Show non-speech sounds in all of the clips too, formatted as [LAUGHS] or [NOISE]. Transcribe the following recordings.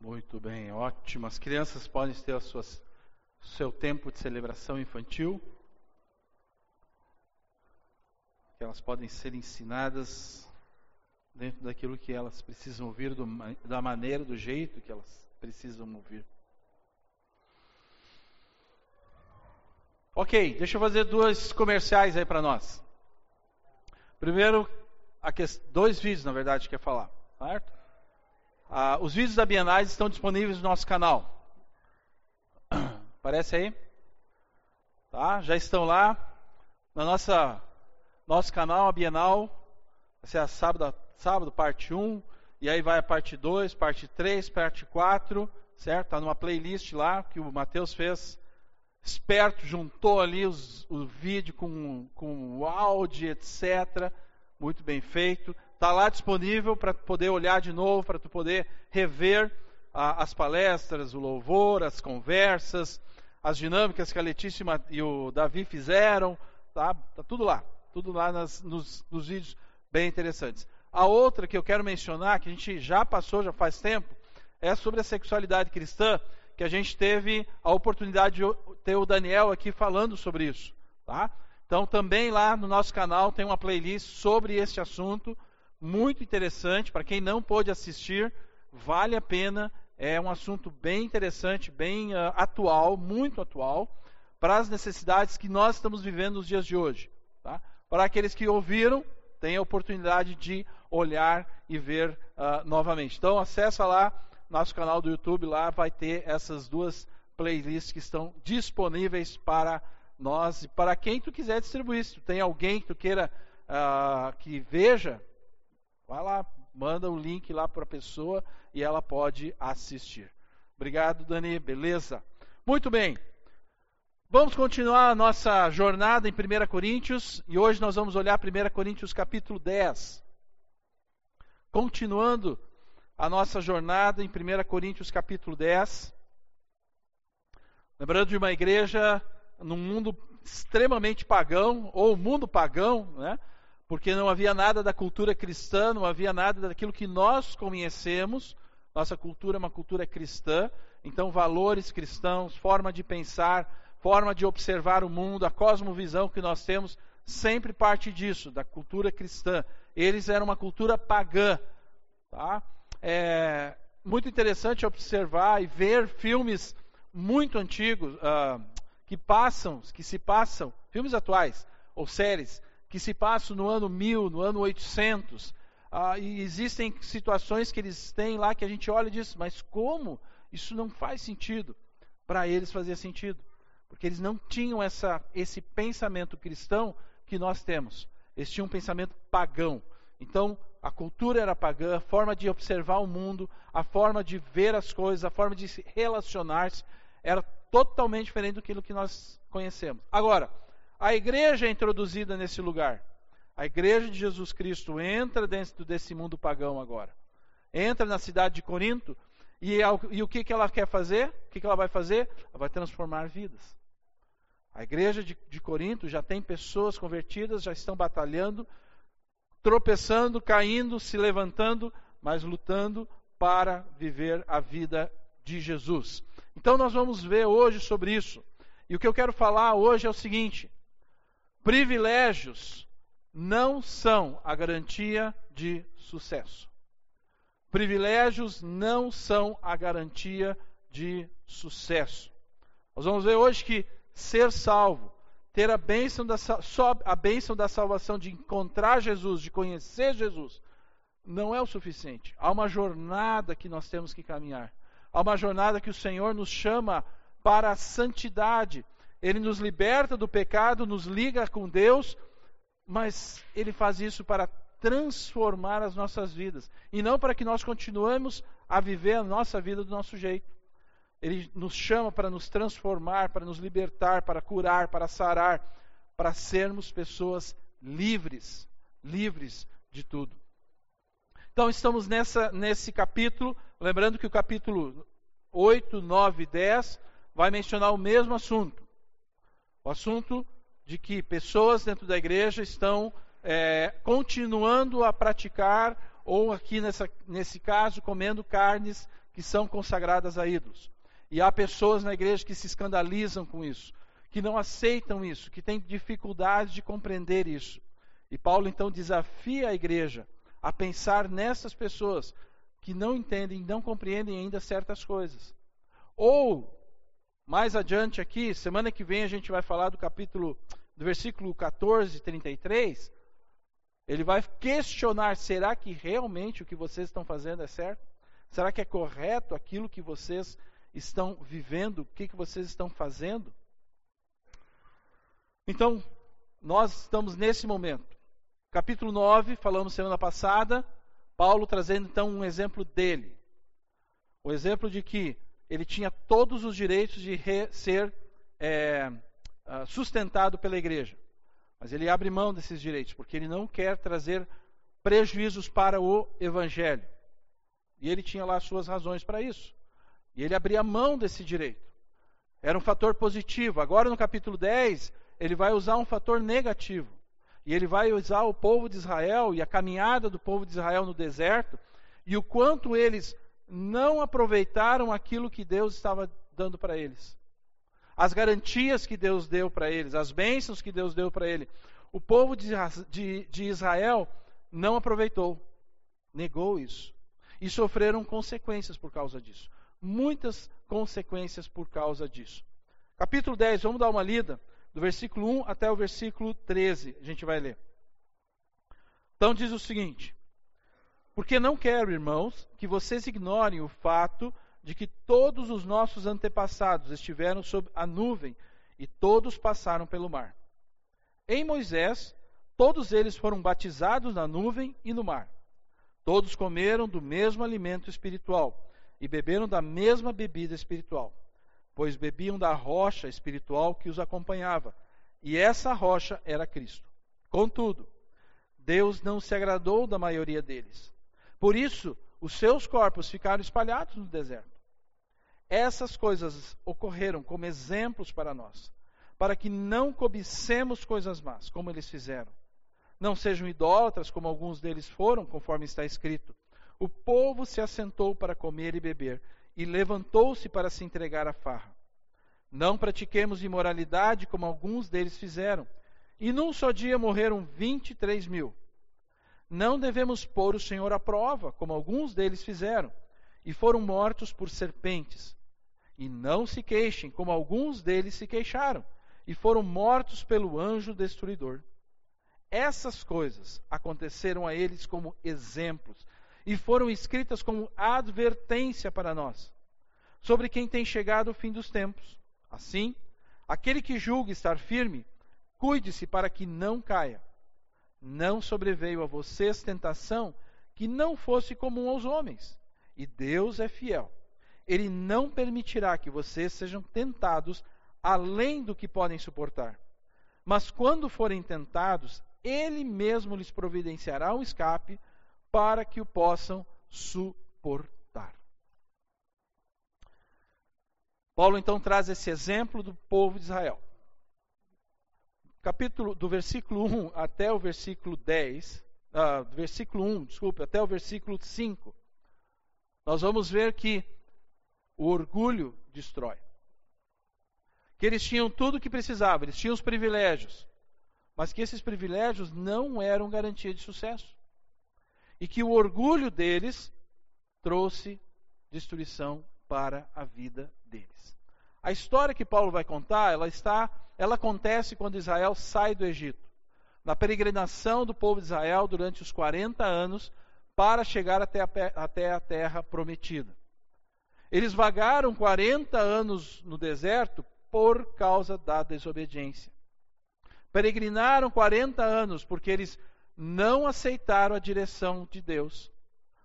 Muito bem, ótimo. As crianças podem ter o seu tempo de celebração infantil. Que elas podem ser ensinadas dentro daquilo que elas precisam ouvir, do, da maneira, do jeito que elas precisam ouvir. Ok, deixa eu fazer dois comerciais aí para nós. Primeiro, dois vídeos, na verdade, quer falar, certo? Ah, os vídeos da Bienais estão disponíveis no nosso canal. Aparece aí? Tá? Já estão lá. Na nossa nosso canal, a Bienal. Vai ser a sábado, sábado, parte 1. E aí vai a parte 2, parte 3, parte 4. Certo? Está numa playlist lá que o Matheus fez esperto, juntou ali os, o vídeo com, com o áudio, etc. Muito bem feito. Está lá disponível para poder olhar de novo, para tu poder rever as palestras, o louvor, as conversas, as dinâmicas que a Letícia e o Davi fizeram. Tá, tá tudo lá. Tudo lá nas, nos, nos vídeos bem interessantes. A outra que eu quero mencionar, que a gente já passou, já faz tempo, é sobre a sexualidade cristã que a gente teve a oportunidade de ter o Daniel aqui falando sobre isso, tá? Então também lá no nosso canal tem uma playlist sobre esse assunto, muito interessante para quem não pôde assistir, vale a pena, é um assunto bem interessante, bem uh, atual, muito atual para as necessidades que nós estamos vivendo nos dias de hoje, tá? Para aqueles que ouviram, tem a oportunidade de olhar e ver uh, novamente. Então acessa lá nosso canal do YouTube lá vai ter essas duas playlists que estão disponíveis para nós e para quem tu quiser distribuir. Se tu tem alguém que tu queira uh, que veja, vai lá, manda o link lá para a pessoa e ela pode assistir. Obrigado, Dani. Beleza? Muito bem. Vamos continuar a nossa jornada em 1 Coríntios e hoje nós vamos olhar 1 Coríntios capítulo 10. Continuando a nossa jornada em 1 Coríntios capítulo 10. Lembrando de uma igreja num mundo extremamente pagão, ou mundo pagão, né? Porque não havia nada da cultura cristã, não havia nada daquilo que nós conhecemos. Nossa cultura é uma cultura cristã, então valores cristãos, forma de pensar, forma de observar o mundo, a cosmovisão que nós temos, sempre parte disso, da cultura cristã. Eles eram uma cultura pagã, tá? é muito interessante observar e ver filmes muito antigos uh, que passam, que se passam, filmes atuais ou séries que se passam no ano 1000, no ano 800. Uh, ah, e existem situações que eles têm lá que a gente olha e diz, mas como? Isso não faz sentido. Para eles fazia sentido, porque eles não tinham essa, esse pensamento cristão que nós temos. Eles tinham um pensamento pagão. Então, a cultura era pagã, a forma de observar o mundo, a forma de ver as coisas, a forma de se relacionar-se era totalmente diferente do que nós conhecemos. Agora, a igreja é introduzida nesse lugar. A igreja de Jesus Cristo entra dentro desse mundo pagão agora. Entra na cidade de Corinto e, e o que, que ela quer fazer? O que, que ela vai fazer? Ela vai transformar vidas. A igreja de, de Corinto já tem pessoas convertidas, já estão batalhando, tropeçando, caindo, se levantando, mas lutando para viver a vida de Jesus. Então nós vamos ver hoje sobre isso. E o que eu quero falar hoje é o seguinte: privilégios não são a garantia de sucesso. Privilégios não são a garantia de sucesso. Nós vamos ver hoje que ser salvo ter a bênção, da, a bênção da salvação, de encontrar Jesus, de conhecer Jesus, não é o suficiente. Há uma jornada que nós temos que caminhar. Há uma jornada que o Senhor nos chama para a santidade. Ele nos liberta do pecado, nos liga com Deus, mas Ele faz isso para transformar as nossas vidas e não para que nós continuemos a viver a nossa vida do nosso jeito. Ele nos chama para nos transformar, para nos libertar, para curar, para sarar, para sermos pessoas livres, livres de tudo. Então estamos nessa, nesse capítulo, lembrando que o capítulo 8, 9 e 10 vai mencionar o mesmo assunto. O assunto de que pessoas dentro da igreja estão é, continuando a praticar, ou aqui nessa, nesse caso, comendo carnes que são consagradas a ídolos. E há pessoas na igreja que se escandalizam com isso, que não aceitam isso, que têm dificuldade de compreender isso. E Paulo então desafia a igreja a pensar nessas pessoas que não entendem, não compreendem ainda certas coisas. Ou, mais adiante aqui, semana que vem a gente vai falar do capítulo, do versículo 14, 33. Ele vai questionar: será que realmente o que vocês estão fazendo é certo? Será que é correto aquilo que vocês estão vivendo? O que, que vocês estão fazendo? Então, nós estamos nesse momento. Capítulo 9, falamos semana passada, Paulo trazendo então um exemplo dele. O exemplo de que ele tinha todos os direitos de ser é, ah, sustentado pela igreja. Mas ele abre mão desses direitos, porque ele não quer trazer prejuízos para o evangelho. E ele tinha lá suas razões para isso. E ele abria mão desse direito. Era um fator positivo. Agora, no capítulo 10, ele vai usar um fator negativo. E ele vai usar o povo de Israel e a caminhada do povo de Israel no deserto e o quanto eles não aproveitaram aquilo que Deus estava dando para eles. As garantias que Deus deu para eles, as bênçãos que Deus deu para ele. O povo de, de, de Israel não aproveitou, negou isso. E sofreram consequências por causa disso. Muitas consequências por causa disso. Capítulo 10, vamos dar uma lida do versículo 1 até o versículo 13, a gente vai ler. Então diz o seguinte: Porque não quero, irmãos, que vocês ignorem o fato de que todos os nossos antepassados estiveram sob a nuvem e todos passaram pelo mar. Em Moisés, todos eles foram batizados na nuvem e no mar. Todos comeram do mesmo alimento espiritual e beberam da mesma bebida espiritual pois bebiam da rocha espiritual que os acompanhava, e essa rocha era Cristo. Contudo, Deus não se agradou da maioria deles. Por isso, os seus corpos ficaram espalhados no deserto. Essas coisas ocorreram como exemplos para nós, para que não cobicemos coisas más, como eles fizeram. Não sejam idólatras, como alguns deles foram, conforme está escrito. O povo se assentou para comer e beber, e levantou-se para se entregar à farra. Não pratiquemos imoralidade como alguns deles fizeram, e num só dia morreram 23 mil. Não devemos pôr o Senhor à prova, como alguns deles fizeram, e foram mortos por serpentes. E não se queixem, como alguns deles se queixaram, e foram mortos pelo anjo destruidor. Essas coisas aconteceram a eles como exemplos e foram escritas como advertência para nós, sobre quem tem chegado o fim dos tempos. Assim, aquele que julga estar firme, cuide-se para que não caia. Não sobreveio a vocês tentação que não fosse comum aos homens, e Deus é fiel. Ele não permitirá que vocês sejam tentados além do que podem suportar. Mas quando forem tentados, Ele mesmo lhes providenciará um escape para que o possam suportar. Paulo então traz esse exemplo do povo de Israel. Capítulo do versículo 1 até o versículo 10, ah, do versículo 1, desculpe, até o versículo 5, nós vamos ver que o orgulho destrói. Que eles tinham tudo o que precisavam, eles tinham os privilégios, mas que esses privilégios não eram garantia de sucesso e que o orgulho deles trouxe destruição para a vida deles. A história que Paulo vai contar, ela está, ela acontece quando Israel sai do Egito, na peregrinação do povo de Israel durante os 40 anos para chegar até a, até a terra prometida. Eles vagaram 40 anos no deserto por causa da desobediência. Peregrinaram 40 anos porque eles não aceitaram a direção de Deus.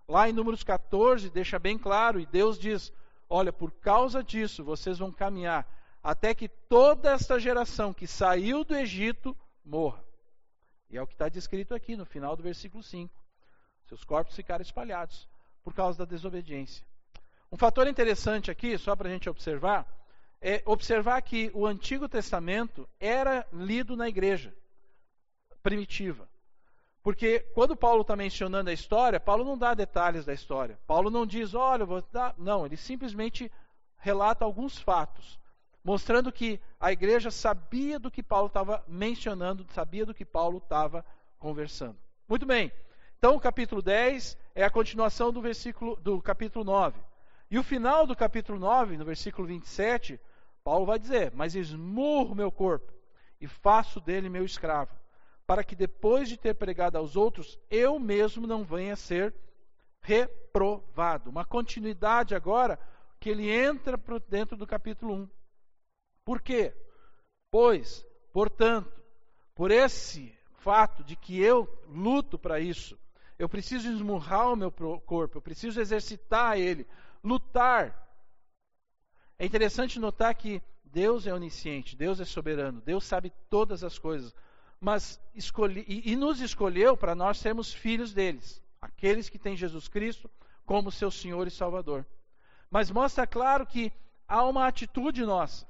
Lá em Números 14, deixa bem claro, e Deus diz: Olha, por causa disso vocês vão caminhar até que toda esta geração que saiu do Egito morra. E é o que está descrito aqui no final do versículo 5. Seus corpos ficaram espalhados por causa da desobediência. Um fator interessante aqui, só para a gente observar, é observar que o Antigo Testamento era lido na igreja primitiva. Porque quando Paulo está mencionando a história, Paulo não dá detalhes da história. Paulo não diz, olha, vou dar. Não, ele simplesmente relata alguns fatos, mostrando que a igreja sabia do que Paulo estava mencionando, sabia do que Paulo estava conversando. Muito bem. Então, o capítulo 10 é a continuação do versículo do capítulo 9. E o final do capítulo 9, no versículo 27, Paulo vai dizer: "Mas esmurro meu corpo e faço dele meu escravo, para que depois de ter pregado aos outros, eu mesmo não venha ser reprovado. Uma continuidade agora que ele entra dentro do capítulo 1. Por quê? Pois, portanto, por esse fato de que eu luto para isso, eu preciso esmurrar o meu corpo, eu preciso exercitar ele, lutar. É interessante notar que Deus é onisciente, Deus é soberano, Deus sabe todas as coisas mas escolhi, e, e nos escolheu para nós sermos filhos deles, aqueles que têm Jesus Cristo como seu Senhor e Salvador. Mas mostra claro que há uma atitude nossa,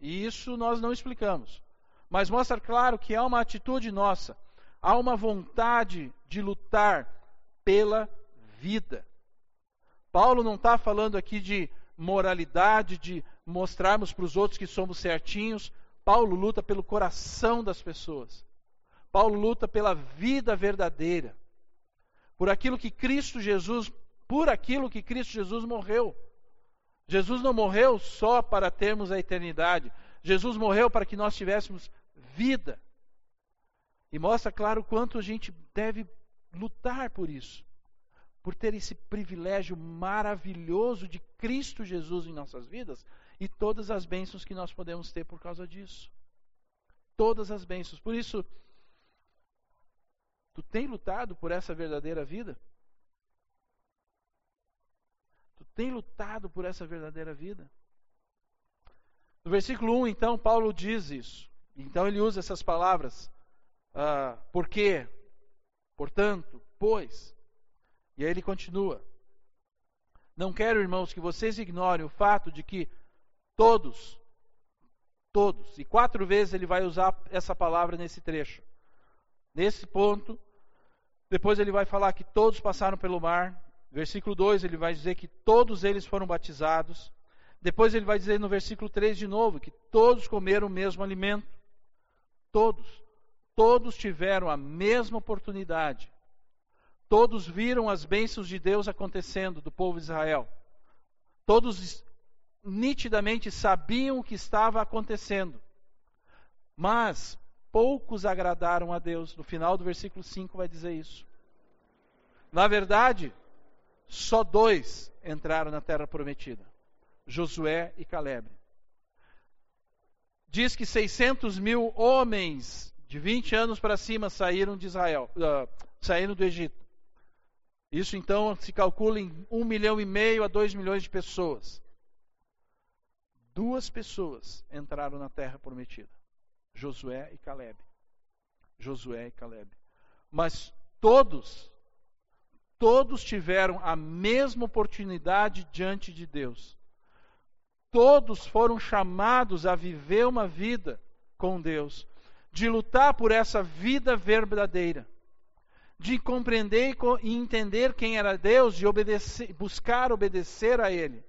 e isso nós não explicamos. Mas mostra claro que há uma atitude nossa, há uma vontade de lutar pela vida. Paulo não está falando aqui de moralidade, de mostrarmos para os outros que somos certinhos. Paulo luta pelo coração das pessoas. Paulo luta pela vida verdadeira, por aquilo que Cristo Jesus, por aquilo que Cristo Jesus morreu. Jesus não morreu só para termos a eternidade. Jesus morreu para que nós tivéssemos vida. E mostra claro quanto a gente deve lutar por isso. Por ter esse privilégio maravilhoso de Cristo Jesus em nossas vidas e todas as bênçãos que nós podemos ter por causa disso. Todas as bênçãos. Por isso, Tu tem lutado por essa verdadeira vida? Tu tem lutado por essa verdadeira vida? No versículo 1, então, Paulo diz isso. Então ele usa essas palavras. Uh, por quê? Portanto, pois. E aí ele continua. Não quero, irmãos, que vocês ignorem o fato de que todos, todos, e quatro vezes ele vai usar essa palavra nesse trecho. Nesse ponto, depois ele vai falar que todos passaram pelo mar. Versículo 2, ele vai dizer que todos eles foram batizados. Depois ele vai dizer no versículo 3 de novo que todos comeram o mesmo alimento. Todos. Todos tiveram a mesma oportunidade. Todos viram as bênçãos de Deus acontecendo do povo de Israel. Todos nitidamente sabiam o que estava acontecendo. Mas poucos agradaram a Deus. No final do versículo 5 vai dizer isso. Na verdade, só dois entraram na terra prometida: Josué e Caleb. Diz que 600 mil homens de 20 anos para cima saíram de Israel, uh, saíram do Egito. Isso então se calcula em um milhão e meio a dois milhões de pessoas. Duas pessoas entraram na terra prometida. Josué e Caleb. Josué e Caleb. Mas todos, todos tiveram a mesma oportunidade diante de Deus. Todos foram chamados a viver uma vida com Deus, de lutar por essa vida verdadeira, de compreender e entender quem era Deus, de obedecer, buscar obedecer a Ele.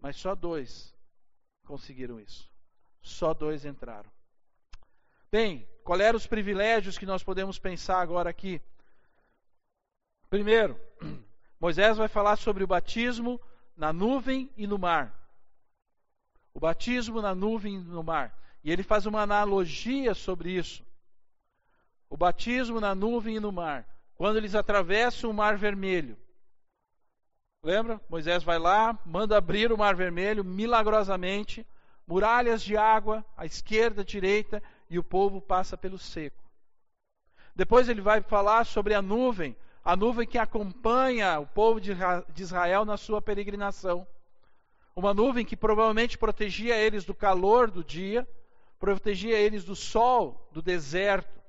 Mas só dois conseguiram isso. Só dois entraram. Bem, qual eram os privilégios que nós podemos pensar agora aqui? Primeiro, [CLEARS THROAT] Moisés vai falar sobre o batismo na nuvem e no mar. O batismo na nuvem e no mar. E ele faz uma analogia sobre isso. O batismo na nuvem e no mar. Quando eles atravessam o mar vermelho. Lembra? Moisés vai lá, manda abrir o mar vermelho milagrosamente muralhas de água à esquerda, à direita, e o povo passa pelo seco. Depois ele vai falar sobre a nuvem, a nuvem que acompanha o povo de Israel na sua peregrinação. Uma nuvem que provavelmente protegia eles do calor do dia, protegia eles do sol, do deserto.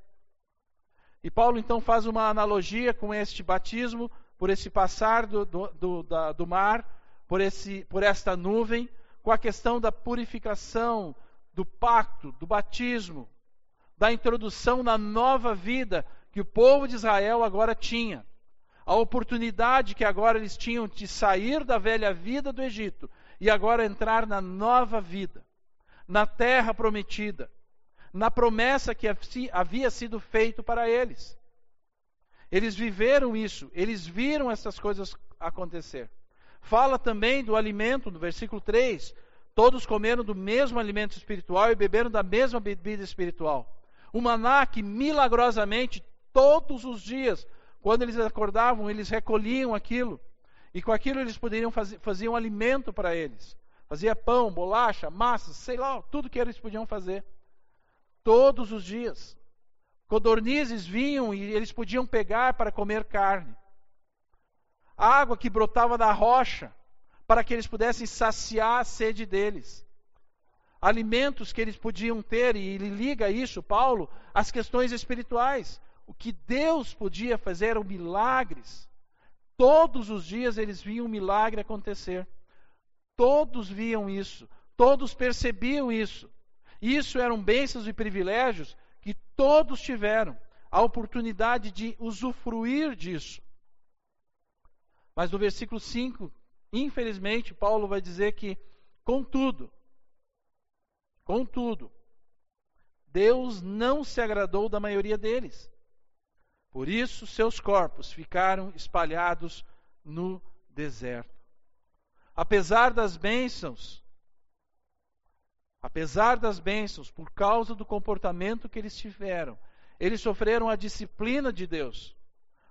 E Paulo então faz uma analogia com este batismo, por esse passar do, do, do, da, do mar, por, esse, por esta nuvem, com a questão da purificação, do pacto, do batismo, da introdução na nova vida que o povo de Israel agora tinha, a oportunidade que agora eles tinham de sair da velha vida do Egito e agora entrar na nova vida, na terra prometida, na promessa que havia sido feito para eles. Eles viveram isso, eles viram essas coisas acontecer. Fala também do alimento, no versículo 3. Todos comeram do mesmo alimento espiritual e beberam da mesma bebida espiritual. O maná que milagrosamente, todos os dias, quando eles acordavam, eles recolhiam aquilo. E com aquilo eles poderiam fazer, um alimento para eles. Fazia pão, bolacha, massa, sei lá, tudo que eles podiam fazer. Todos os dias. Codornizes vinham e eles podiam pegar para comer carne. Água que brotava da rocha, para que eles pudessem saciar a sede deles. Alimentos que eles podiam ter, e ele liga isso, Paulo, às questões espirituais. O que Deus podia fazer eram milagres. Todos os dias eles viam um milagre acontecer. Todos viam isso. Todos percebiam isso. Isso eram bênçãos e privilégios que todos tiveram a oportunidade de usufruir disso. Mas no versículo 5, infelizmente, Paulo vai dizer que, contudo, contudo, Deus não se agradou da maioria deles. Por isso, seus corpos ficaram espalhados no deserto. Apesar das bênçãos Apesar das bênçãos, por causa do comportamento que eles tiveram, eles sofreram a disciplina de Deus,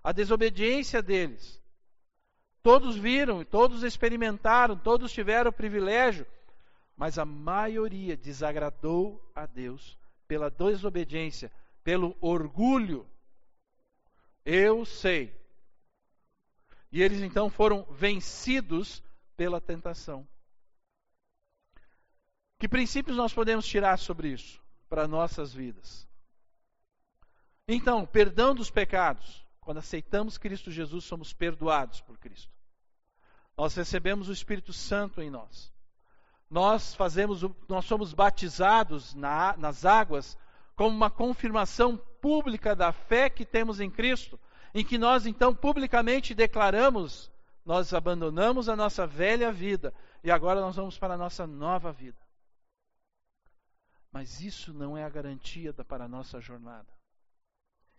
a desobediência deles. Todos viram, todos experimentaram, todos tiveram o privilégio, mas a maioria desagradou a Deus pela desobediência, pelo orgulho. Eu sei. E eles então foram vencidos pela tentação. Que princípios nós podemos tirar sobre isso para nossas vidas? Então, perdão dos pecados. Quando aceitamos Cristo Jesus, somos perdoados por Cristo. Nós recebemos o Espírito Santo em nós. Nós fazemos, nós somos batizados na, nas águas como uma confirmação pública da fé que temos em Cristo, em que nós então publicamente declaramos, nós abandonamos a nossa velha vida e agora nós vamos para a nossa nova vida. Mas isso não é a garantia para a nossa jornada.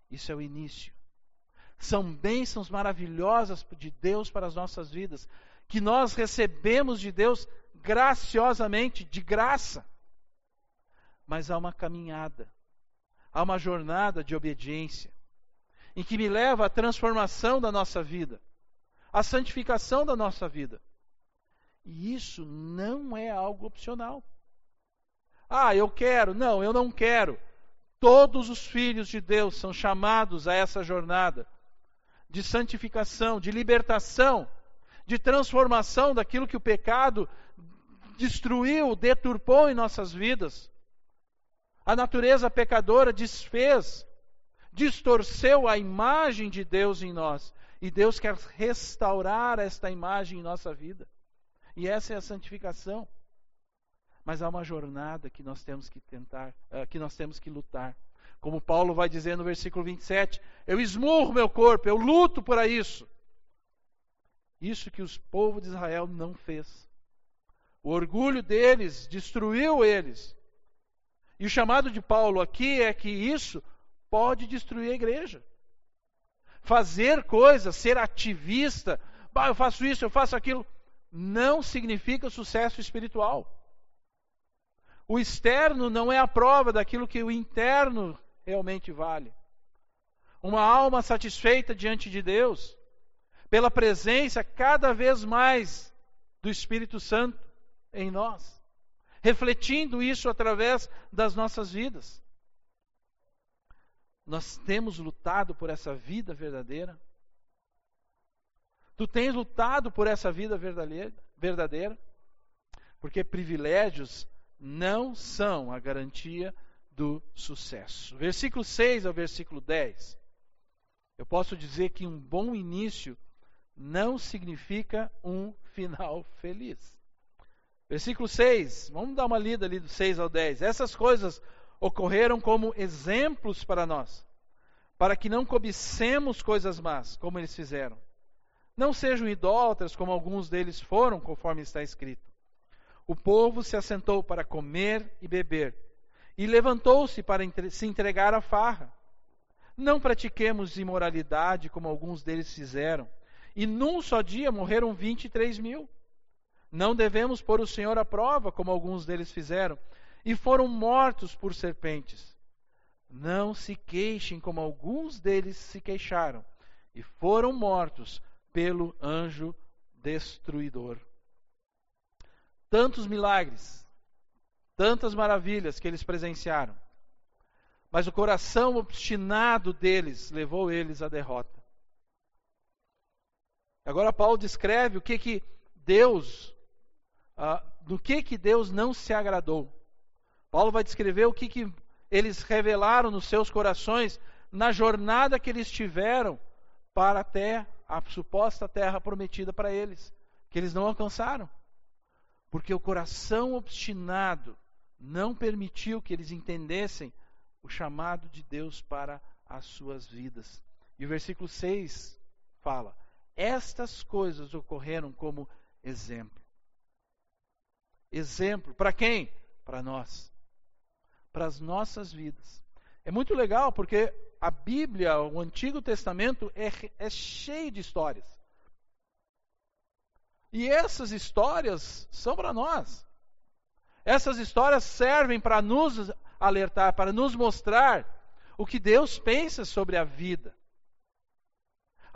Isso é o início. São bênçãos maravilhosas de Deus para as nossas vidas, que nós recebemos de Deus graciosamente, de graça. Mas há uma caminhada, há uma jornada de obediência, em que me leva à transformação da nossa vida, à santificação da nossa vida. E isso não é algo opcional. Ah, eu quero. Não, eu não quero. Todos os filhos de Deus são chamados a essa jornada de santificação, de libertação, de transformação daquilo que o pecado destruiu, deturpou em nossas vidas. A natureza pecadora desfez, distorceu a imagem de Deus em nós. E Deus quer restaurar esta imagem em nossa vida. E essa é a santificação mas há uma jornada que nós temos que tentar, uh, que nós temos que lutar. Como Paulo vai dizer no versículo 27, eu esmurro meu corpo, eu luto por isso. Isso que os povos de Israel não fez. O orgulho deles destruiu eles. E o chamado de Paulo aqui é que isso pode destruir a igreja. Fazer coisas, ser ativista, bah, eu faço isso, eu faço aquilo, não significa sucesso espiritual. O externo não é a prova daquilo que o interno realmente vale. Uma alma satisfeita diante de Deus, pela presença cada vez mais do Espírito Santo em nós, refletindo isso através das nossas vidas. Nós temos lutado por essa vida verdadeira. Tu tens lutado por essa vida verdadeira, porque privilégios não são a garantia do sucesso. Versículo 6 ao versículo 10. Eu posso dizer que um bom início não significa um final feliz. Versículo 6, vamos dar uma lida ali do 6 ao 10. Essas coisas ocorreram como exemplos para nós, para que não cobicemos coisas más, como eles fizeram. Não sejam idólatras, como alguns deles foram, conforme está escrito. O povo se assentou para comer e beber, e levantou-se para se entregar à farra. Não pratiquemos imoralidade, como alguns deles fizeram, e num só dia morreram 23 mil. Não devemos pôr o Senhor à prova, como alguns deles fizeram, e foram mortos por serpentes. Não se queixem, como alguns deles se queixaram, e foram mortos pelo anjo destruidor. Tantos milagres, tantas maravilhas que eles presenciaram, mas o coração obstinado deles levou eles à derrota. Agora Paulo descreve o que que Deus, uh, do que que Deus não se agradou. Paulo vai descrever o que que eles revelaram nos seus corações na jornada que eles tiveram para até a suposta terra prometida para eles, que eles não alcançaram. Porque o coração obstinado não permitiu que eles entendessem o chamado de Deus para as suas vidas. E o versículo 6 fala: Estas coisas ocorreram como exemplo. Exemplo para quem? Para nós. Para as nossas vidas. É muito legal porque a Bíblia, o Antigo Testamento, é, é cheio de histórias. E essas histórias são para nós. Essas histórias servem para nos alertar, para nos mostrar o que Deus pensa sobre a vida.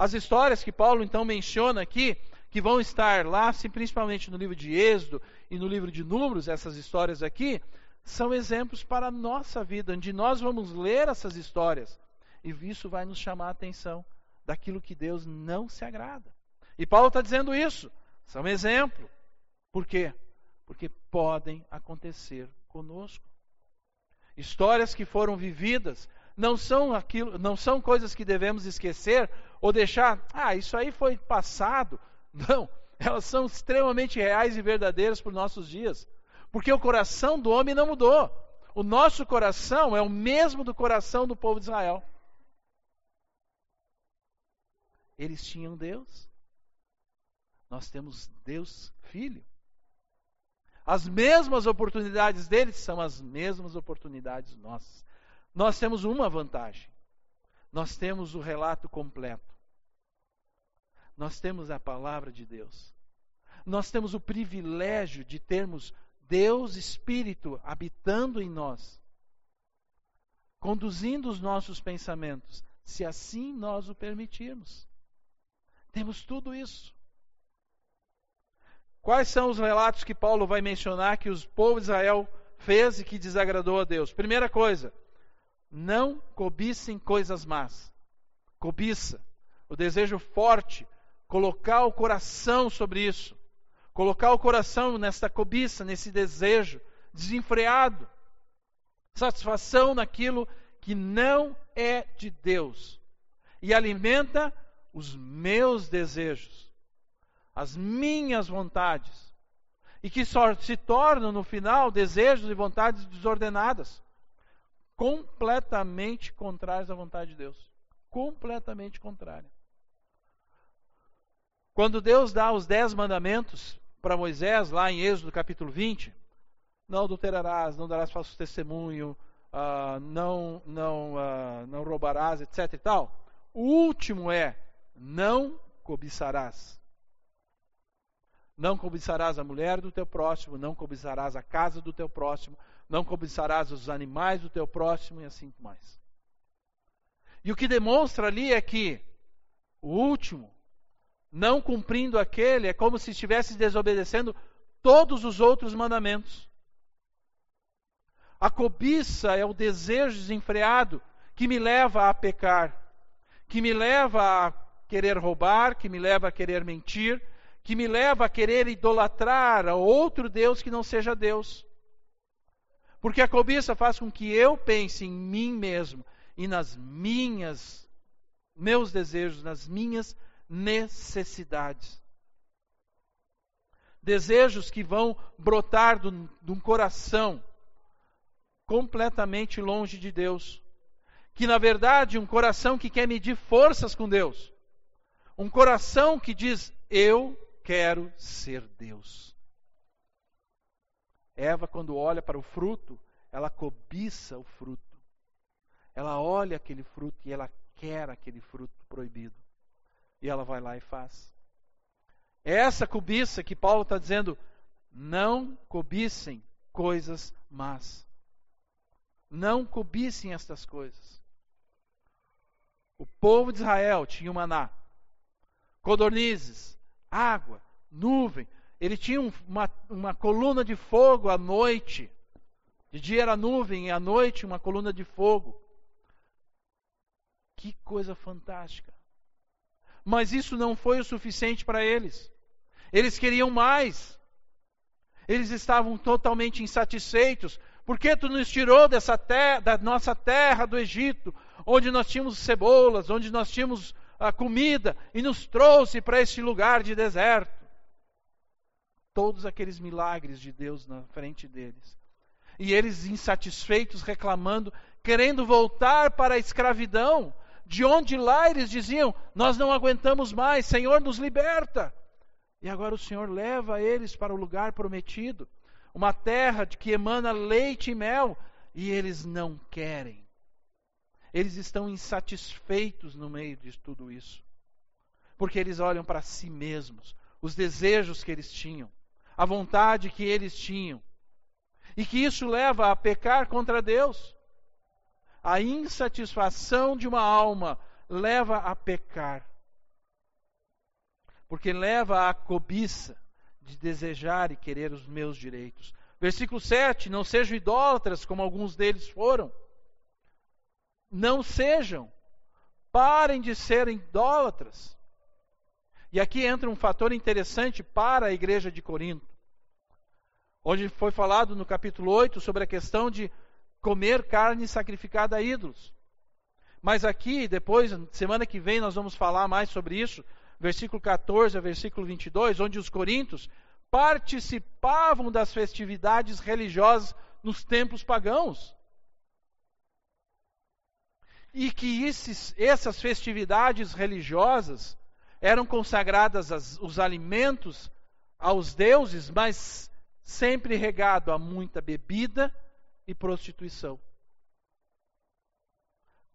As histórias que Paulo então menciona aqui, que vão estar lá, principalmente no livro de Êxodo e no livro de Números, essas histórias aqui, são exemplos para a nossa vida, onde nós vamos ler essas histórias e isso vai nos chamar a atenção daquilo que Deus não se agrada. E Paulo está dizendo isso, são exemplo. Por quê? Porque podem acontecer conosco. Histórias que foram vividas não são aquilo, não são coisas que devemos esquecer ou deixar, ah, isso aí foi passado. Não, [LAUGHS] elas são extremamente reais e verdadeiras para os nossos dias. Porque o coração do homem não mudou. O nosso coração é o mesmo do coração do povo de Israel. Eles tinham Deus. Nós temos Deus Filho. As mesmas oportunidades deles são as mesmas oportunidades nossas. Nós temos uma vantagem. Nós temos o relato completo. Nós temos a palavra de Deus. Nós temos o privilégio de termos Deus Espírito habitando em nós, conduzindo os nossos pensamentos, se assim nós o permitirmos. Temos tudo isso. Quais são os relatos que Paulo vai mencionar que os povos de Israel fez e que desagradou a Deus? Primeira coisa, não cobissem coisas más. Cobiça, o desejo forte, colocar o coração sobre isso, colocar o coração nesta cobiça, nesse desejo desenfreado, satisfação naquilo que não é de Deus. E alimenta os meus desejos, as minhas vontades, e que só se tornam no final desejos e vontades desordenadas, completamente contrários à vontade de Deus. Completamente contrária. Quando Deus dá os dez mandamentos para Moisés, lá em Êxodo capítulo 20, não adulterarás, não darás falso testemunho, uh, não, não, uh, não roubarás, etc. e tal. O último é não cobiçarás. Não cobiçarás a mulher do teu próximo, não cobiçarás a casa do teu próximo, não cobiçarás os animais do teu próximo e assim mais. E o que demonstra ali é que o último, não cumprindo aquele, é como se estivesse desobedecendo todos os outros mandamentos. A cobiça é o desejo desenfreado que me leva a pecar, que me leva a querer roubar, que me leva a querer mentir, que me leva a querer idolatrar a outro Deus que não seja Deus. Porque a cobiça faz com que eu pense em mim mesmo e nas minhas meus desejos, nas minhas necessidades. Desejos que vão brotar de um coração completamente longe de Deus, que na verdade um coração que quer medir forças com Deus, um coração que diz: Eu quero ser Deus. Eva, quando olha para o fruto, ela cobiça o fruto. Ela olha aquele fruto e ela quer aquele fruto proibido. E ela vai lá e faz. É essa cobiça que Paulo está dizendo: não cobicem coisas más. Não cobicem estas coisas. O povo de Israel tinha o maná, codornizes, água, nuvem. Ele tinha uma, uma coluna de fogo à noite. De dia era nuvem e à noite uma coluna de fogo. Que coisa fantástica. Mas isso não foi o suficiente para eles. Eles queriam mais. Eles estavam totalmente insatisfeitos. Por que tu nos tirou dessa terra, da nossa terra do Egito, onde nós tínhamos cebolas, onde nós tínhamos a comida, e nos trouxe para este lugar de deserto? Todos aqueles milagres de Deus na frente deles. E eles insatisfeitos, reclamando, querendo voltar para a escravidão, de onde lá eles diziam: Nós não aguentamos mais, Senhor, nos liberta. E agora o Senhor leva eles para o lugar prometido, uma terra de que emana leite e mel, e eles não querem. Eles estão insatisfeitos no meio de tudo isso, porque eles olham para si mesmos, os desejos que eles tinham, a vontade que eles tinham, e que isso leva a pecar contra Deus. A insatisfação de uma alma leva a pecar porque leva à cobiça de desejar e querer os meus direitos. Versículo 7: Não sejam idólatras, como alguns deles foram. Não sejam. Parem de ser idólatras. E aqui entra um fator interessante para a igreja de Corinto, onde foi falado no capítulo 8 sobre a questão de comer carne sacrificada a ídolos. Mas aqui, depois, semana que vem, nós vamos falar mais sobre isso, versículo 14 a versículo 22, onde os coríntios participavam das festividades religiosas nos templos pagãos. E que esses, essas festividades religiosas eram consagradas os alimentos aos deuses, mas sempre regado a muita bebida e prostituição.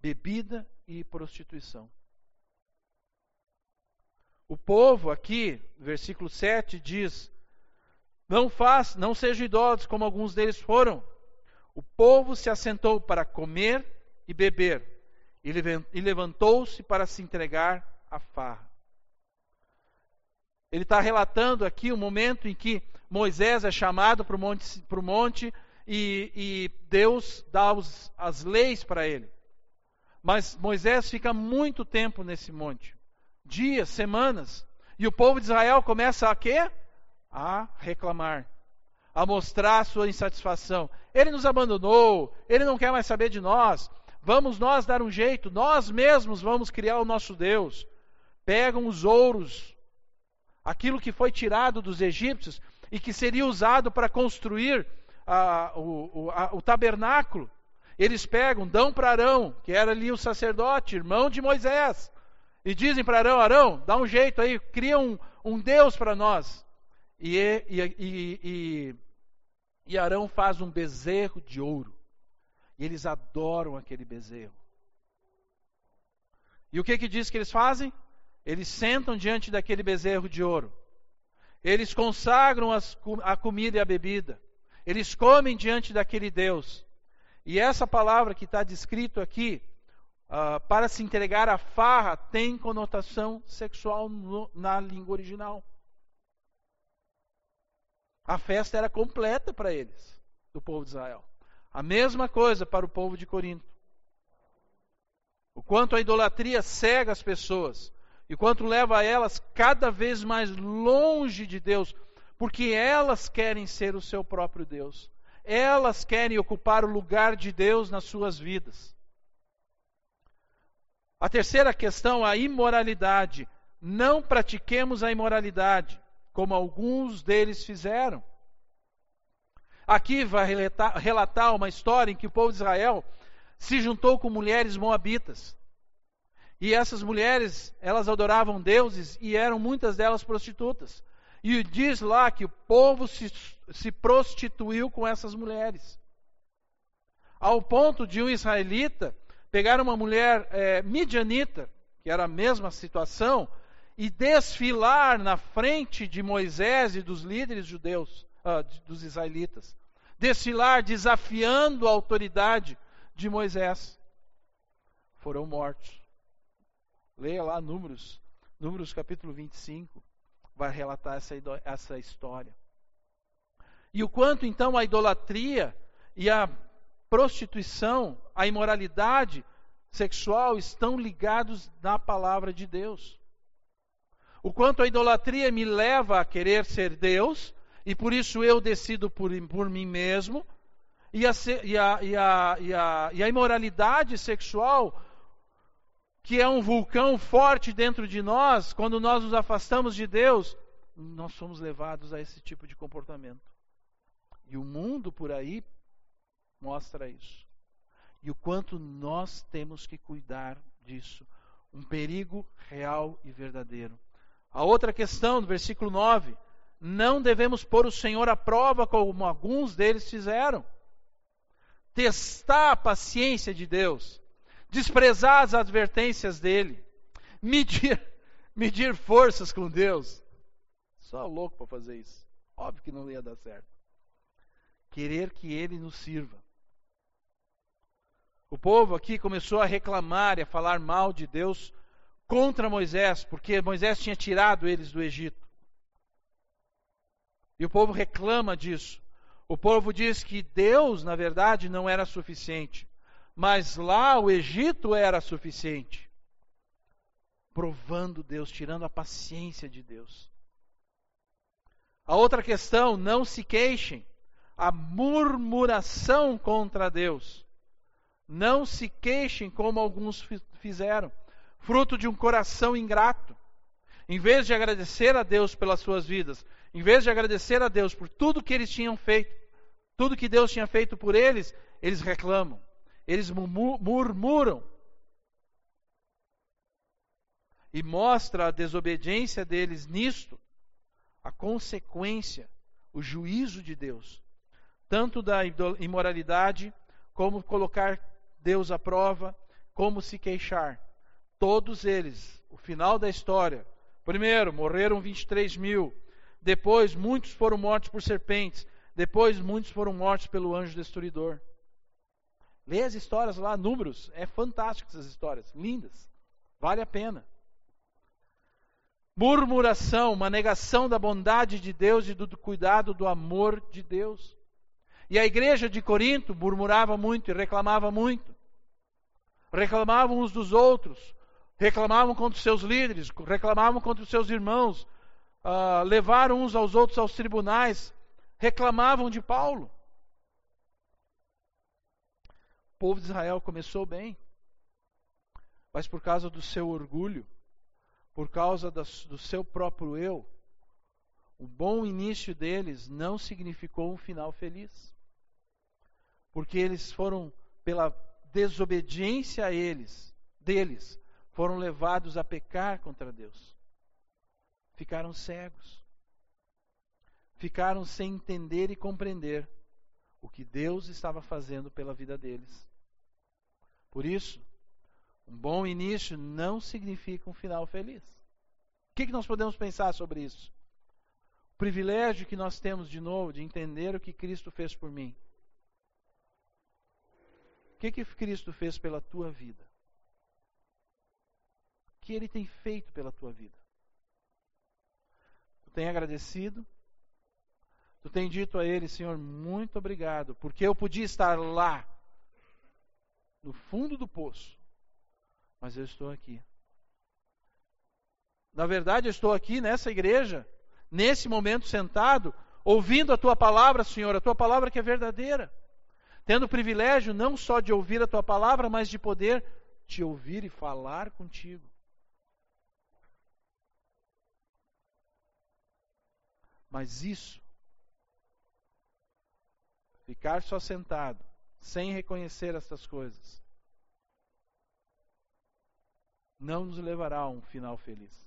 Bebida e prostituição. O povo aqui, versículo 7 diz: Não faz, não sejam idólatras como alguns deles foram. O povo se assentou para comer e beber, e levantou-se para se entregar à farra. Ele está relatando aqui o momento em que Moisés é chamado para o monte, para o monte e, e Deus dá os, as leis para ele. Mas Moisés fica muito tempo nesse monte dias, semanas, e o povo de Israel começa a quê? A reclamar, a mostrar sua insatisfação. Ele nos abandonou, ele não quer mais saber de nós. Vamos nós dar um jeito, nós mesmos vamos criar o nosso Deus. Pegam os ouros, aquilo que foi tirado dos egípcios e que seria usado para construir a, o, a, o tabernáculo. Eles pegam, dão para Arão, que era ali o sacerdote, irmão de Moisés. E dizem para Arão: Arão, dá um jeito aí, cria um, um Deus para nós. E, e, e, e, Arão faz um bezerro de ouro. E eles adoram aquele bezerro. E o que que diz que eles fazem? Eles sentam diante daquele bezerro de ouro. Eles consagram as, a comida e a bebida. Eles comem diante daquele Deus. E essa palavra que está descrito aqui uh, para se entregar à farra tem conotação sexual no, na língua original. A festa era completa para eles, do povo de Israel. A mesma coisa para o povo de Corinto. O quanto a idolatria cega as pessoas e quanto leva elas cada vez mais longe de Deus, porque elas querem ser o seu próprio Deus. Elas querem ocupar o lugar de Deus nas suas vidas. A terceira questão, a imoralidade. Não pratiquemos a imoralidade, como alguns deles fizeram. Aqui vai relatar, uma história em que o povo de Israel se juntou com mulheres moabitas. E essas mulheres, elas adoravam deuses e eram muitas delas prostitutas. E diz lá que o povo se, se prostituiu com essas mulheres. Ao ponto de um israelita pegar uma mulher é, midianita, que era a mesma situação, e desfilar na frente de Moisés e dos líderes judeus, uh, dos israelitas. Desfilar desafiando a autoridade de Moisés. Foram mortos. Leia lá Números, Números capítulo 25, vai relatar essa, essa história. E o quanto então a idolatria e a prostituição, a imoralidade sexual estão ligados na palavra de Deus. O quanto a idolatria me leva a querer ser Deus, e por isso eu decido por, por mim mesmo, e a, e, a, e, a, e, a, a imoralidade sexual que é um vulcão forte dentro de nós, quando nós nos afastamos de Deus, nós somos levados a esse tipo de comportamento. E o mundo por aí mostra isso. E o quanto nós temos que cuidar disso. Um perigo real e verdadeiro. A outra questão, no versículo 9: não devemos pôr o Senhor à prova como alguns deles fizeram. Testar a paciência de Deus desprezar as advertências dele, medir, [LAUGHS] medir forças com Deus. Só louco para fazer isso. Óbvio que não ia dar certo. Querer que ele nos sirva. O povo aqui começou a reclamar e a falar mal de Deus contra Moisés, porque Moisés tinha tirado eles do Egito. E o povo reclama disso. O povo diz que Deus, na verdade, não era suficiente mas lá o Egito era suficiente. Provando Deus, tirando a paciência de Deus. A outra questão, não se queixem. A murmuração contra Deus. Não se queixem como alguns fizeram, fruto de um coração ingrato. Em vez de agradecer a Deus pelas suas vidas, em vez de agradecer a Deus por tudo que eles tinham feito, tudo que Deus tinha feito por eles, eles reclamam. Eles murmuram. E mostra a desobediência deles nisto, a consequência, o juízo de Deus, tanto da imoralidade, como colocar Deus à prova, como se queixar. Todos eles, o final da história. Primeiro, morreram 23 mil. Depois, muitos foram mortos por serpentes. Depois, muitos foram mortos pelo anjo destruidor. Lê as histórias lá, números. É fantástico essas histórias, lindas. Vale a pena. Murmuração, uma negação da bondade de Deus e do cuidado do amor de Deus. E a igreja de Corinto murmurava muito e reclamava muito. Reclamavam uns dos outros, reclamavam contra os seus líderes, reclamavam contra os seus irmãos, uh, levaram uns aos outros aos tribunais, reclamavam de Paulo. O povo de Israel começou bem, mas por causa do seu orgulho, por causa do seu próprio eu, o bom início deles não significou um final feliz. Porque eles foram, pela desobediência a eles, deles, foram levados a pecar contra Deus. Ficaram cegos. Ficaram sem entender e compreender o que Deus estava fazendo pela vida deles. Por isso, um bom início não significa um final feliz. O que, que nós podemos pensar sobre isso? O privilégio que nós temos de novo de entender o que Cristo fez por mim. O que, que Cristo fez pela tua vida? O que Ele tem feito pela tua vida? Tu tem agradecido? Tu tem dito a ele, Senhor, muito obrigado, porque eu podia estar lá, no fundo do poço, mas eu estou aqui. Na verdade, eu estou aqui nessa igreja, nesse momento sentado, ouvindo a tua palavra, Senhor, a tua palavra que é verdadeira. Tendo o privilégio não só de ouvir a tua palavra, mas de poder te ouvir e falar contigo. Mas isso Ficar só sentado, sem reconhecer essas coisas, não nos levará a um final feliz.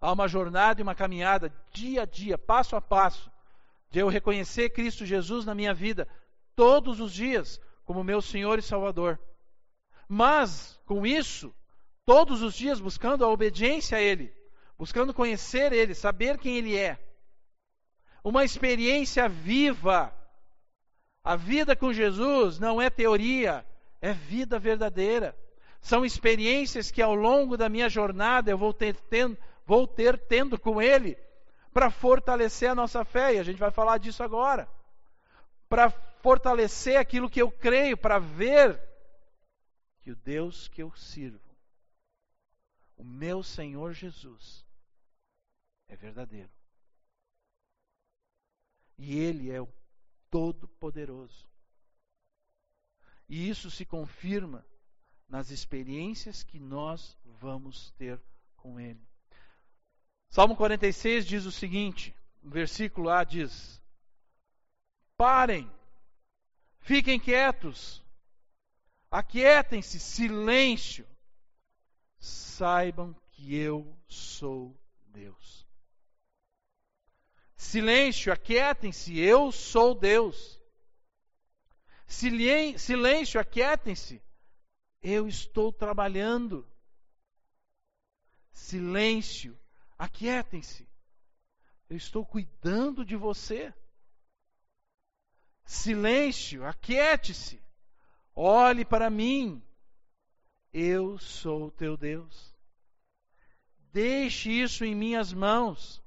Há uma jornada e uma caminhada dia a dia, passo a passo, de eu reconhecer Cristo Jesus na minha vida todos os dias como meu Senhor e Salvador. Mas, com isso, todos os dias buscando a obediência a Ele, buscando conhecer Ele, saber quem Ele é. Uma experiência viva. A vida com Jesus não é teoria, é vida verdadeira. São experiências que ao longo da minha jornada eu vou ter tendo, vou ter tendo com Ele para fortalecer a nossa fé, e a gente vai falar disso agora. Para fortalecer aquilo que eu creio, para ver que o Deus que eu sirvo, o meu Senhor Jesus, é verdadeiro. E Ele é o Todo-Poderoso. E isso se confirma nas experiências que nós vamos ter com Ele. Salmo 46 diz o seguinte: o versículo A diz: Parem, fiquem quietos, aquietem-se, silêncio, saibam que eu sou Deus. Silêncio, aquietem-se, eu sou Deus. Silêncio, aquietem-se, eu estou trabalhando. Silêncio, aquietem-se, eu estou cuidando de você. Silêncio, aquiete-se, olhe para mim, eu sou teu Deus. Deixe isso em minhas mãos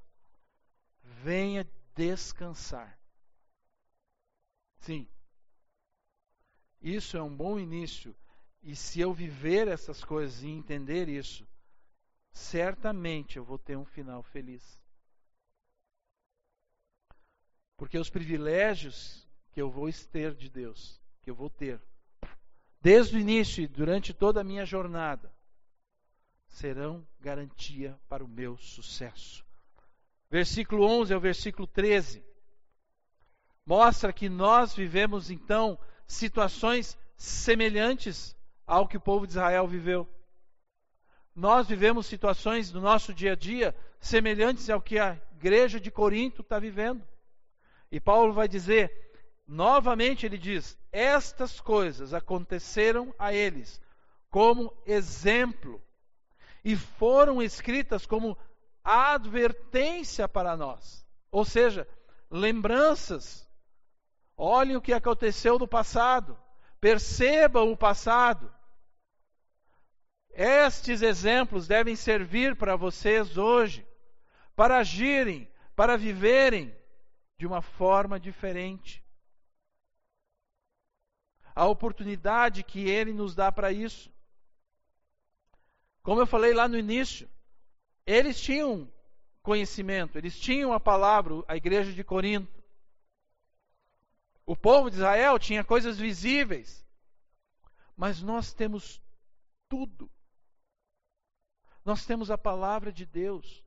venha descansar. Sim. Isso é um bom início. E se eu viver essas coisas e entender isso, certamente eu vou ter um final feliz. Porque os privilégios que eu vou ter de Deus, que eu vou ter, desde o início e durante toda a minha jornada, serão garantia para o meu sucesso versículo 11 ao versículo 13, mostra que nós vivemos então situações semelhantes ao que o povo de Israel viveu. Nós vivemos situações no nosso dia a dia semelhantes ao que a igreja de Corinto está vivendo. E Paulo vai dizer, novamente ele diz: estas coisas aconteceram a eles como exemplo e foram escritas como advertência para nós. Ou seja, lembranças. Olhem o que aconteceu no passado. Percebam o passado. Estes exemplos devem servir para vocês hoje, para agirem, para viverem de uma forma diferente. A oportunidade que Ele nos dá para isso. Como eu falei lá no início, eles tinham conhecimento, eles tinham a palavra, a igreja de Corinto. O povo de Israel tinha coisas visíveis, mas nós temos tudo. Nós temos a palavra de Deus.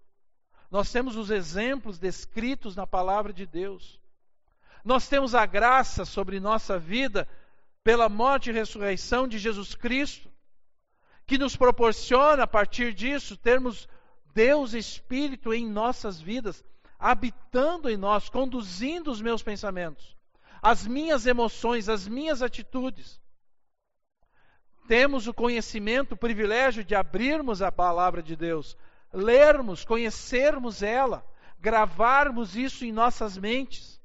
Nós temos os exemplos descritos na palavra de Deus. Nós temos a graça sobre nossa vida pela morte e ressurreição de Jesus Cristo, que nos proporciona, a partir disso, termos Deus Espírito em nossas vidas, habitando em nós, conduzindo os meus pensamentos, as minhas emoções, as minhas atitudes. Temos o conhecimento, o privilégio de abrirmos a palavra de Deus, lermos, conhecermos ela, gravarmos isso em nossas mentes.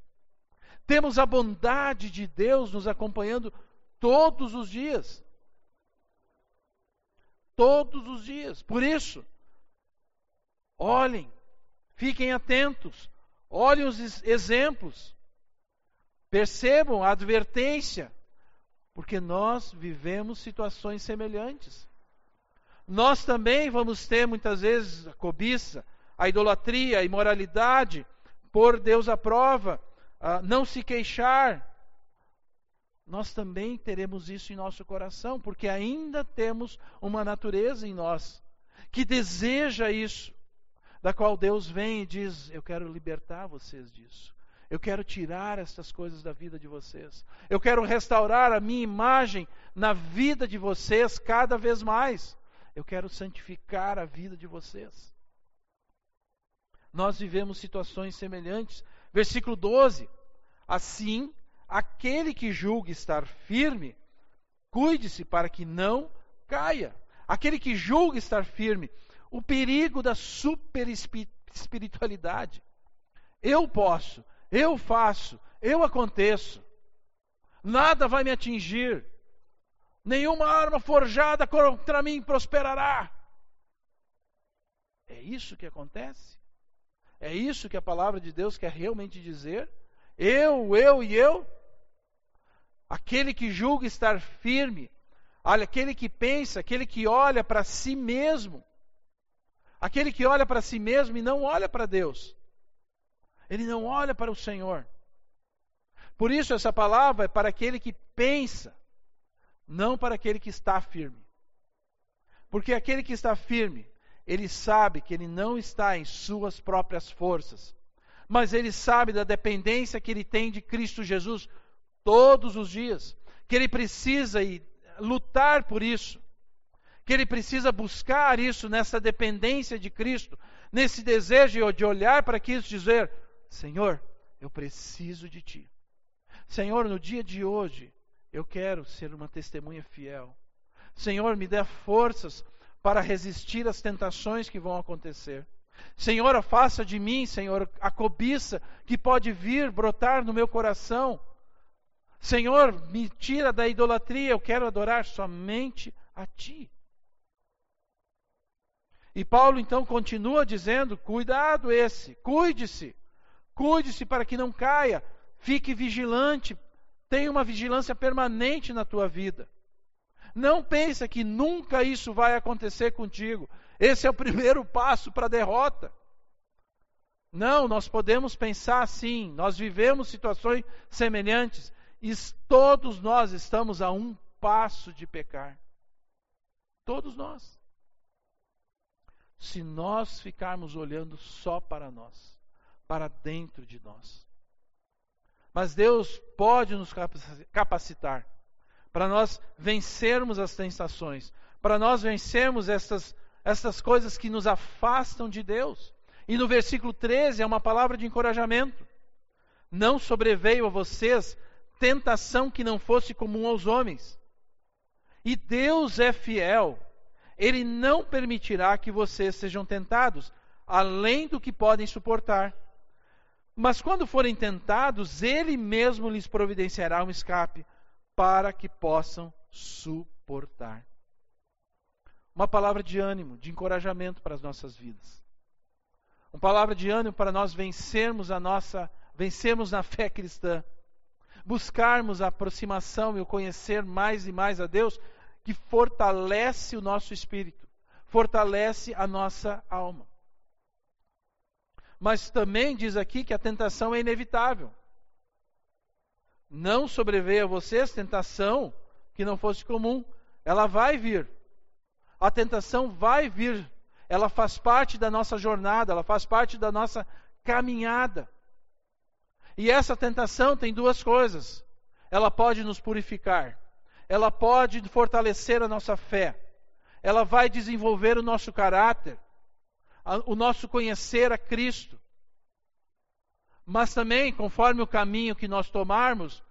Temos a bondade de Deus nos acompanhando todos os dias. Todos os dias. Por isso, Olhem, fiquem atentos, olhem os exemplos, percebam a advertência, porque nós vivemos situações semelhantes. Nós também vamos ter muitas vezes a cobiça, a idolatria, a imoralidade, pôr Deus à prova, não se queixar. Nós também teremos isso em nosso coração, porque ainda temos uma natureza em nós que deseja isso da qual Deus vem e diz: Eu quero libertar vocês disso. Eu quero tirar essas coisas da vida de vocês. Eu quero restaurar a minha imagem na vida de vocês cada vez mais. Eu quero santificar a vida de vocês. Nós vivemos situações semelhantes. Versículo 12. Assim, aquele que julga estar firme, cuide-se para que não caia. Aquele que julga estar firme, o perigo da super espiritualidade. Eu posso, eu faço, eu aconteço. Nada vai me atingir. Nenhuma arma forjada contra mim prosperará. É isso que acontece? É isso que a palavra de Deus quer realmente dizer? Eu, eu e eu? Aquele que julga estar firme, aquele que pensa, aquele que olha para si mesmo, aquele que olha para si mesmo e não olha para Deus, ele não olha para o Senhor. Por isso, essa palavra é para aquele que pensa, não para aquele que está firme. Porque aquele que está firme, ele sabe que ele não está em suas próprias forças, mas ele sabe da dependência que ele tem de Cristo Jesus todos os dias, que ele precisa ir, lutar por isso, que ele precisa buscar isso nessa dependência de Cristo, nesse desejo de olhar para Cristo e dizer: Senhor, eu preciso de Ti. Senhor, no dia de hoje, eu quero ser uma testemunha fiel. Senhor, me dê forças para resistir às tentações que vão acontecer. Senhor, afasta de mim, Senhor, a cobiça que pode vir brotar no meu coração. Senhor, me tira da idolatria, eu quero adorar somente a Ti. E Paulo então continua dizendo: cuidado esse, cuide-se, cuide-se para que não caia, fique vigilante, tenha uma vigilância permanente na tua vida. Não pensa que nunca isso vai acontecer contigo. Esse é o primeiro [LAUGHS] passo para a derrota. Não, nós podemos pensar assim, nós vivemos situações semelhantes e todos nós estamos a um passo de pecar. Todos nós. Se nós ficarmos olhando só para nós, para dentro de nós. Mas Deus pode nos capacitar para nós vencermos as tentações, para nós vencermos essas, essas coisas que nos afastam de Deus. E no versículo 13 é uma palavra de encorajamento. Não sobreveio a vocês tentação que não fosse comum aos homens. E Deus é fiel. Ele não permitirá que vocês sejam tentados além do que podem suportar. Mas quando forem tentados, ele mesmo lhes providenciará um escape para que possam suportar. Uma palavra de ânimo, de encorajamento para as nossas vidas. Uma palavra de ânimo para nós vencermos a nossa, vencermos na fé cristã. Buscarmos a aproximação e o conhecer mais e mais a Deus, que fortalece o nosso espírito, fortalece a nossa alma. Mas também diz aqui que a tentação é inevitável. Não sobreveio a vocês tentação que não fosse comum. Ela vai vir. A tentação vai vir. Ela faz parte da nossa jornada, ela faz parte da nossa caminhada. E essa tentação tem duas coisas. Ela pode nos purificar, ela pode fortalecer a nossa fé, ela vai desenvolver o nosso caráter, o nosso conhecer a Cristo. Mas também, conforme o caminho que nós tomarmos,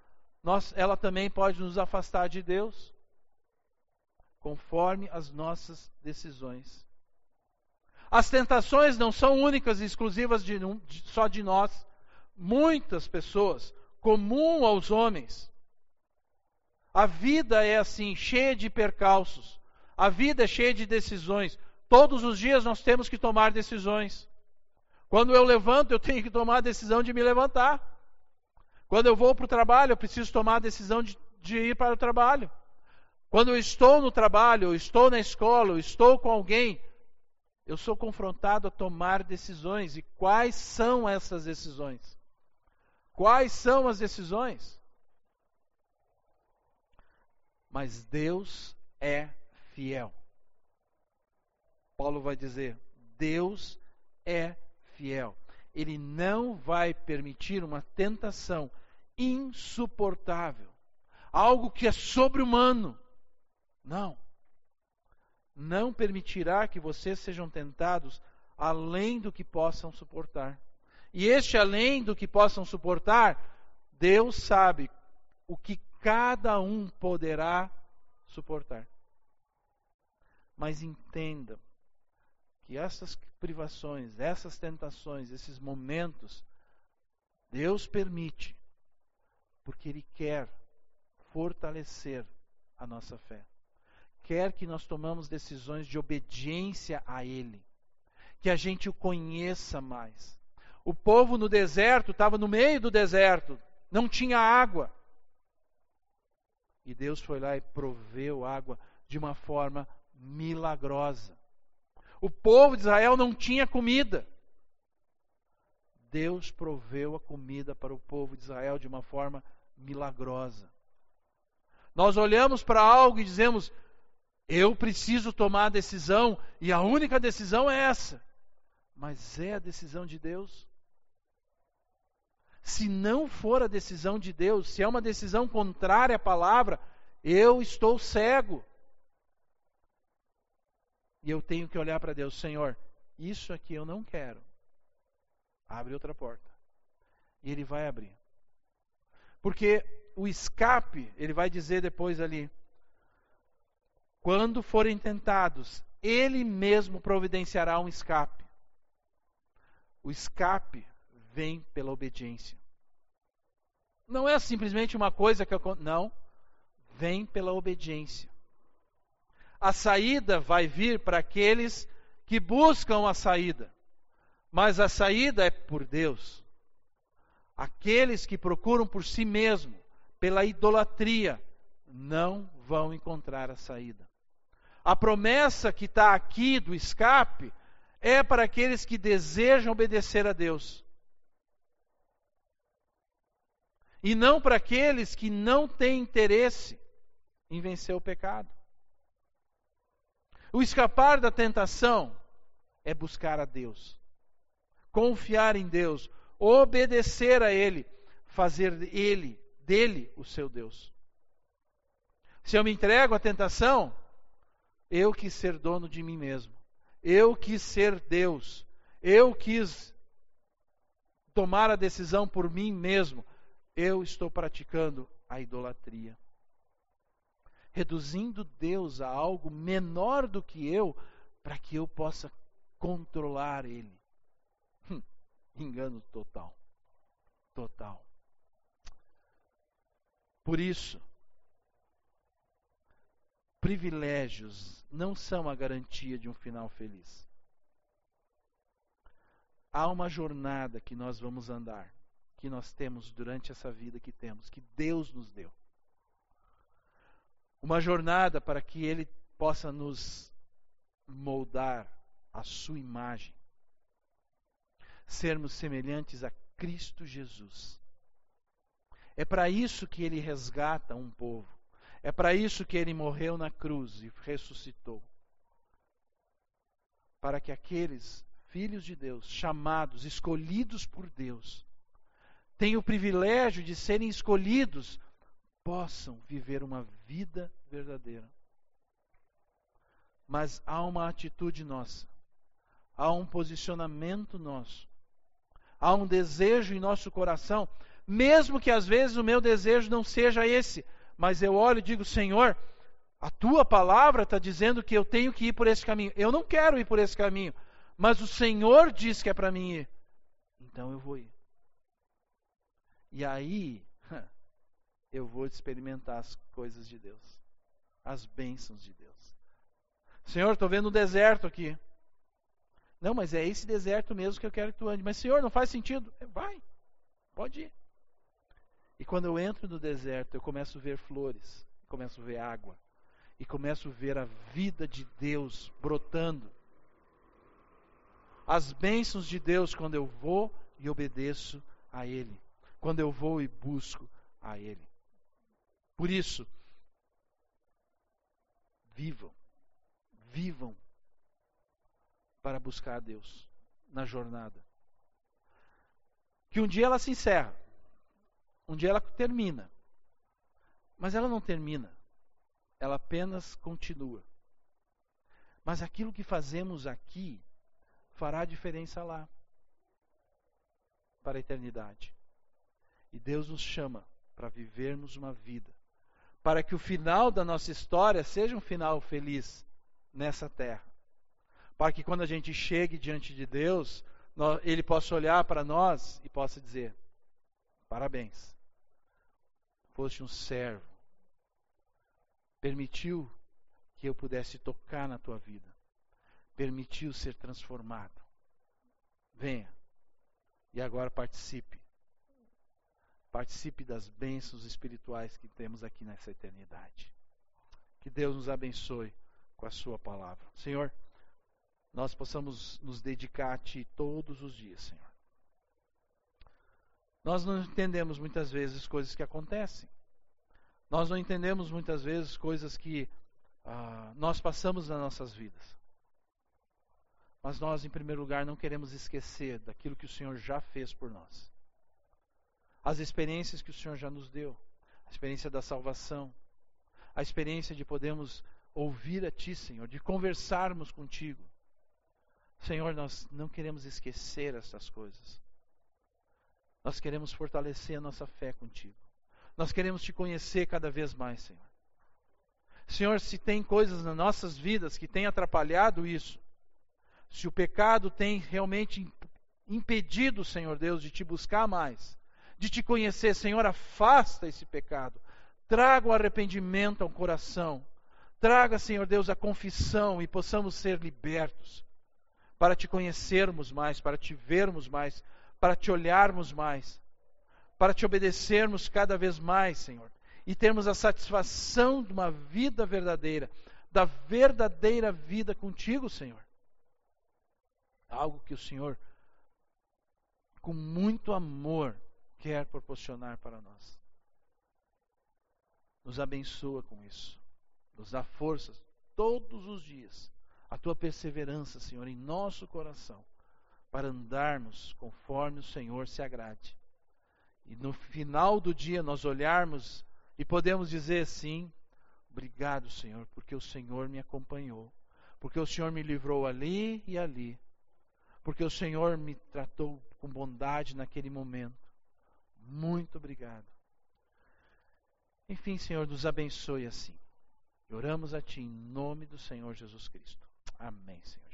nós, ela também pode nos afastar de Deus, conforme as nossas decisões. As tentações não são únicas e exclusivas de, de, só de nós. Muitas pessoas, comum aos homens. A vida é assim, cheia de percalços. A vida é cheia de decisões. Todos os dias nós temos que tomar decisões. Quando eu levanto, eu tenho que tomar a decisão de me levantar. Quando eu vou para o trabalho, eu preciso tomar a decisão de, de ir para o trabalho. Quando eu estou no trabalho, eu estou na escola, eu estou com alguém, eu sou confrontado a tomar decisões. E quais são essas decisões? Quais são as decisões? Mas Deus é fiel. Paulo vai dizer: Deus é fiel. Ele não vai permitir uma tentação insuportável, algo que é sobre-humano. Não. não permitirá que vocês sejam tentados além do que possam suportar. E este além do que possam suportar, Deus sabe o que cada um poderá suportar. Mas entenda que essas privações, essas tentações, esses momentos, Deus permite, porque Ele quer fortalecer a nossa fé. Quer que nós tomamos decisões de obediência a Ele, que a gente o conheça mais. O povo no deserto estava no meio do deserto, não tinha água. E Deus foi lá e proveu água de uma forma milagrosa. O povo de Israel não tinha comida. Deus proveu a comida para o povo de Israel de uma forma milagrosa. Nós olhamos para algo e dizemos: eu preciso tomar a decisão, e a única decisão é essa. Mas é a decisão de Deus? Se não for a decisão de Deus, se é uma decisão contrária à palavra, eu estou cego. E eu tenho que olhar para Deus, Senhor, isso aqui eu não quero. Abre outra porta. E ele vai abrir. Porque o escape, ele vai dizer depois ali, quando forem tentados, ele mesmo providenciará um escape. O escape vem pela obediência. Não é simplesmente uma coisa que eu. Não. Vem pela obediência. A saída vai vir para aqueles que buscam a saída. Mas a saída é por Deus. Aqueles que procuram por si mesmo, pela idolatria, não vão encontrar a saída. A promessa que está aqui do escape é para aqueles que desejam obedecer a Deus. E não para aqueles que não têm interesse em vencer o pecado. O escapar da tentação é buscar a Deus, confiar em Deus, obedecer a Ele, fazer Ele, dele, o seu Deus. Se eu me entrego à tentação, eu quis ser dono de mim mesmo. Eu quis ser Deus. Eu quis tomar a decisão por mim mesmo eu estou praticando a idolatria. Reduzindo Deus a algo menor do que eu, para que eu possa controlar Ele. Hum, engano total. Total. Por isso, privilégios não são a garantia de um final feliz. Há uma jornada que nós vamos andar que nós temos durante essa vida que temos, que Deus nos deu. Uma jornada para que Ele possa nos moldar a Sua imagem, sermos semelhantes a Cristo Jesus. É para isso que Ele resgata um povo. É para isso que Ele morreu na cruz e ressuscitou. Para que aqueles filhos de Deus, chamados, escolhidos por Deus, têm o privilégio de serem escolhidos, possam viver uma vida verdadeira. Mas há uma atitude nossa, há um posicionamento nosso, há um desejo em nosso coração, mesmo que às vezes o meu desejo não seja esse, mas eu olho e digo: Senhor, a tua palavra está dizendo que eu tenho que ir por esse caminho. Eu não quero ir por esse caminho, mas o Senhor diz que é para mim ir. Então eu vou ir. E aí eu vou experimentar as coisas de Deus, as bênçãos de Deus. Senhor, estou vendo um deserto aqui. Não, mas é esse deserto mesmo que eu quero que tu ande. Mas, Senhor, não faz sentido. É, vai, pode ir. E quando eu entro no deserto, eu começo a ver flores, começo a ver água, e começo a ver a vida de Deus brotando. As bênçãos de Deus quando eu vou e obedeço a Ele quando eu vou e busco a Ele. Por isso, vivam, vivam para buscar a Deus na jornada. Que um dia ela se encerra, um dia ela termina, mas ela não termina, ela apenas continua. Mas aquilo que fazemos aqui fará diferença lá para a eternidade. E Deus nos chama para vivermos uma vida, para que o final da nossa história seja um final feliz nessa terra. Para que quando a gente chegue diante de Deus, Ele possa olhar para nós e possa dizer: parabéns, foste um servo, permitiu que eu pudesse tocar na tua vida, permitiu ser transformado. Venha e agora participe. Participe das bênçãos espirituais que temos aqui nessa eternidade. Que Deus nos abençoe com a Sua palavra. Senhor, nós possamos nos dedicar a Ti todos os dias, Senhor. Nós não entendemos muitas vezes coisas que acontecem. Nós não entendemos muitas vezes coisas que ah, nós passamos nas nossas vidas. Mas nós, em primeiro lugar, não queremos esquecer daquilo que o Senhor já fez por nós. As experiências que o Senhor já nos deu, a experiência da salvação, a experiência de podermos ouvir a Ti, Senhor, de conversarmos contigo. Senhor, nós não queremos esquecer essas coisas. Nós queremos fortalecer a nossa fé contigo. Nós queremos te conhecer cada vez mais, Senhor. Senhor, se tem coisas nas nossas vidas que têm atrapalhado isso, se o pecado tem realmente impedido, Senhor Deus, de te buscar mais, de te conhecer, Senhor, afasta esse pecado. Traga o arrependimento ao coração. Traga, Senhor Deus, a confissão e possamos ser libertos para te conhecermos mais, para te vermos mais, para te olharmos mais, para te obedecermos cada vez mais, Senhor, e termos a satisfação de uma vida verdadeira, da verdadeira vida contigo, Senhor algo que o Senhor, com muito amor, quer proporcionar para nós. Nos abençoa com isso. Nos dá forças todos os dias. A tua perseverança, Senhor, em nosso coração, para andarmos conforme o Senhor se agrade. E no final do dia nós olharmos e podemos dizer assim: Obrigado, Senhor, porque o Senhor me acompanhou, porque o Senhor me livrou ali e ali porque o Senhor me tratou com bondade naquele momento. Muito obrigado. Enfim, Senhor, nos abençoe assim. Oramos a Ti em nome do Senhor Jesus Cristo. Amém, Senhor.